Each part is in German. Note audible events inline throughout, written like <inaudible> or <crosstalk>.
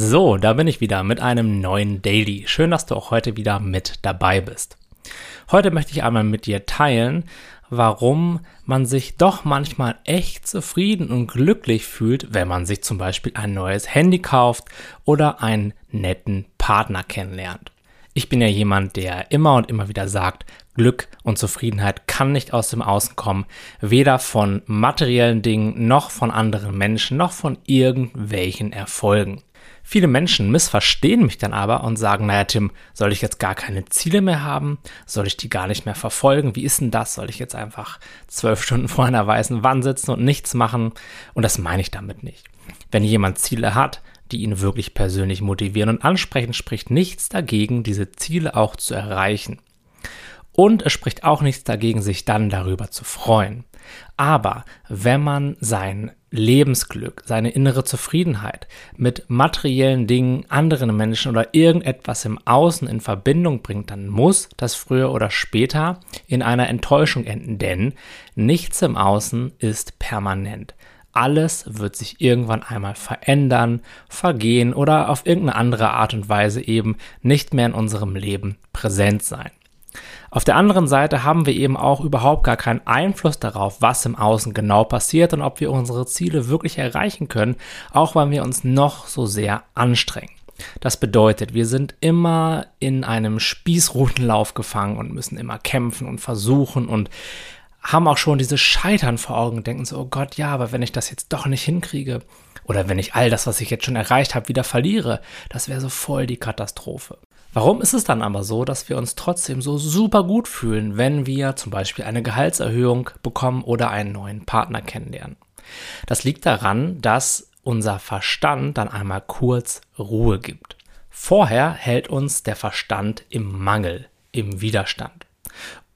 So, da bin ich wieder mit einem neuen Daily. Schön, dass du auch heute wieder mit dabei bist. Heute möchte ich einmal mit dir teilen, warum man sich doch manchmal echt zufrieden und glücklich fühlt, wenn man sich zum Beispiel ein neues Handy kauft oder einen netten Partner kennenlernt. Ich bin ja jemand, der immer und immer wieder sagt, Glück und Zufriedenheit kann nicht aus dem Außen kommen, weder von materiellen Dingen noch von anderen Menschen noch von irgendwelchen Erfolgen. Viele Menschen missverstehen mich dann aber und sagen, naja Tim, soll ich jetzt gar keine Ziele mehr haben? Soll ich die gar nicht mehr verfolgen? Wie ist denn das? Soll ich jetzt einfach zwölf <laughs> Stunden vor einer weißen Wand sitzen und nichts machen? Und das meine ich damit nicht. Wenn jemand Ziele hat, die ihn wirklich persönlich motivieren und ansprechen, spricht nichts dagegen, diese Ziele auch zu erreichen. Und es spricht auch nichts dagegen, sich dann darüber zu freuen. Aber wenn man sein Lebensglück, seine innere Zufriedenheit mit materiellen Dingen, anderen Menschen oder irgendetwas im Außen in Verbindung bringt, dann muss das früher oder später in einer Enttäuschung enden, denn nichts im Außen ist permanent. Alles wird sich irgendwann einmal verändern, vergehen oder auf irgendeine andere Art und Weise eben nicht mehr in unserem Leben präsent sein. Auf der anderen Seite haben wir eben auch überhaupt gar keinen Einfluss darauf, was im Außen genau passiert und ob wir unsere Ziele wirklich erreichen können, auch wenn wir uns noch so sehr anstrengen. Das bedeutet, wir sind immer in einem Spießrutenlauf gefangen und müssen immer kämpfen und versuchen und haben auch schon diese Scheitern vor Augen und denken so, oh Gott, ja, aber wenn ich das jetzt doch nicht hinkriege oder wenn ich all das, was ich jetzt schon erreicht habe, wieder verliere, das wäre so voll die Katastrophe. Warum ist es dann aber so, dass wir uns trotzdem so super gut fühlen, wenn wir zum Beispiel eine Gehaltserhöhung bekommen oder einen neuen Partner kennenlernen? Das liegt daran, dass unser Verstand dann einmal kurz Ruhe gibt. Vorher hält uns der Verstand im Mangel, im Widerstand.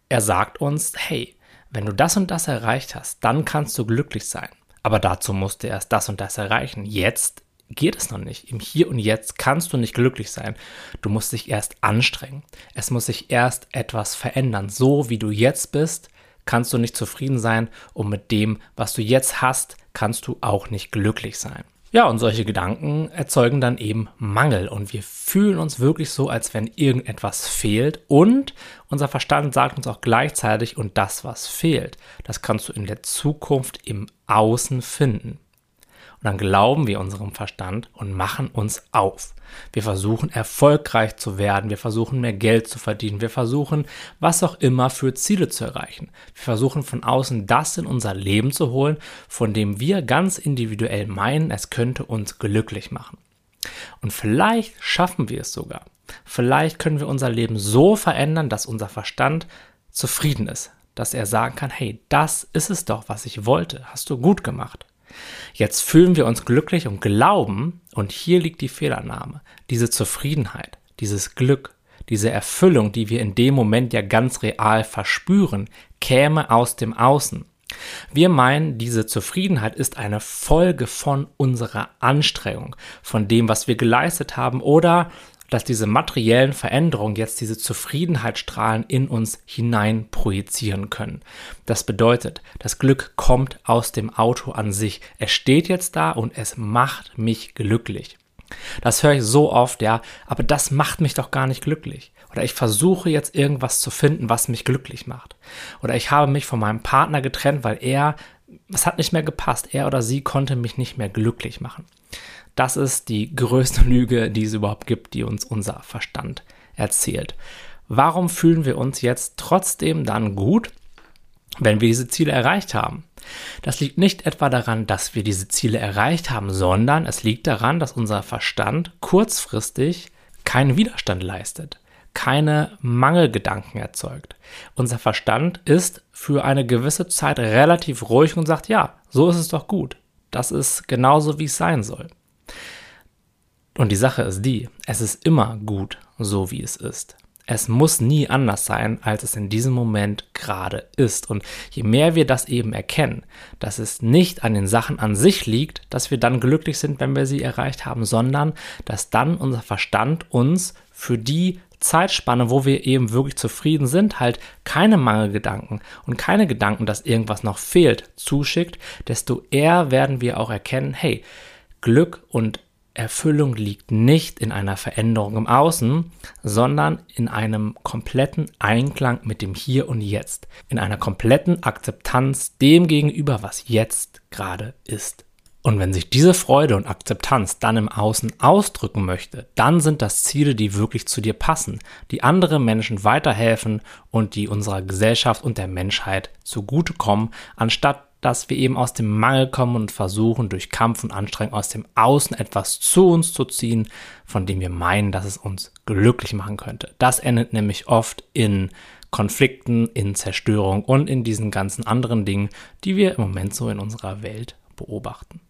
Er sagt uns, hey, wenn du das und das erreicht hast, dann kannst du glücklich sein. Aber dazu musst du erst das und das erreichen. Jetzt geht es noch nicht. Im Hier und Jetzt kannst du nicht glücklich sein. Du musst dich erst anstrengen. Es muss sich erst etwas verändern. So wie du jetzt bist, kannst du nicht zufrieden sein und mit dem, was du jetzt hast, kannst du auch nicht glücklich sein. Ja, und solche Gedanken erzeugen dann eben Mangel und wir fühlen uns wirklich so, als wenn irgendetwas fehlt und unser Verstand sagt uns auch gleichzeitig, und das, was fehlt, das kannst du in der Zukunft im Außen finden. Und dann glauben wir unserem Verstand und machen uns auf. Wir versuchen erfolgreich zu werden, wir versuchen mehr Geld zu verdienen, wir versuchen was auch immer für Ziele zu erreichen. Wir versuchen von außen das in unser Leben zu holen, von dem wir ganz individuell meinen, es könnte uns glücklich machen. Und vielleicht schaffen wir es sogar. Vielleicht können wir unser Leben so verändern, dass unser Verstand zufrieden ist, dass er sagen kann, hey, das ist es doch, was ich wollte, hast du gut gemacht. Jetzt fühlen wir uns glücklich und glauben, und hier liegt die Fehlannahme, diese Zufriedenheit, dieses Glück, diese Erfüllung, die wir in dem Moment ja ganz real verspüren, käme aus dem Außen. Wir meinen, diese Zufriedenheit ist eine Folge von unserer Anstrengung, von dem, was wir geleistet haben oder dass diese materiellen Veränderungen jetzt diese Zufriedenheitsstrahlen in uns hinein projizieren können. Das bedeutet, das Glück kommt aus dem Auto an sich. Es steht jetzt da und es macht mich glücklich. Das höre ich so oft, ja, aber das macht mich doch gar nicht glücklich. Oder ich versuche jetzt irgendwas zu finden, was mich glücklich macht. Oder ich habe mich von meinem Partner getrennt, weil er, es hat nicht mehr gepasst. Er oder sie konnte mich nicht mehr glücklich machen. Das ist die größte <laughs> Lüge, die es überhaupt gibt, die uns unser Verstand erzählt. Warum fühlen wir uns jetzt trotzdem dann gut, wenn wir diese Ziele erreicht haben? Das liegt nicht etwa daran, dass wir diese Ziele erreicht haben, sondern es liegt daran, dass unser Verstand kurzfristig keinen Widerstand leistet, keine Mangelgedanken erzeugt. Unser Verstand ist für eine gewisse Zeit relativ ruhig und sagt, ja, so ist es doch gut. Das ist genauso, wie es sein soll. Und die Sache ist die, es ist immer gut, so wie es ist. Es muss nie anders sein, als es in diesem Moment gerade ist. Und je mehr wir das eben erkennen, dass es nicht an den Sachen an sich liegt, dass wir dann glücklich sind, wenn wir sie erreicht haben, sondern dass dann unser Verstand uns für die Zeitspanne, wo wir eben wirklich zufrieden sind, halt keine Mangelgedanken und keine Gedanken, dass irgendwas noch fehlt, zuschickt, desto eher werden wir auch erkennen, hey, Glück und Erfüllung liegt nicht in einer Veränderung im Außen, sondern in einem kompletten Einklang mit dem Hier und Jetzt, in einer kompletten Akzeptanz dem gegenüber, was jetzt gerade ist. Und wenn sich diese Freude und Akzeptanz dann im Außen ausdrücken möchte, dann sind das Ziele, die wirklich zu dir passen, die andere Menschen weiterhelfen und die unserer Gesellschaft und der Menschheit zugutekommen, anstatt dass wir eben aus dem Mangel kommen und versuchen, durch Kampf und Anstrengung aus dem Außen etwas zu uns zu ziehen, von dem wir meinen, dass es uns glücklich machen könnte. Das endet nämlich oft in Konflikten, in Zerstörung und in diesen ganzen anderen Dingen, die wir im Moment so in unserer Welt beobachten.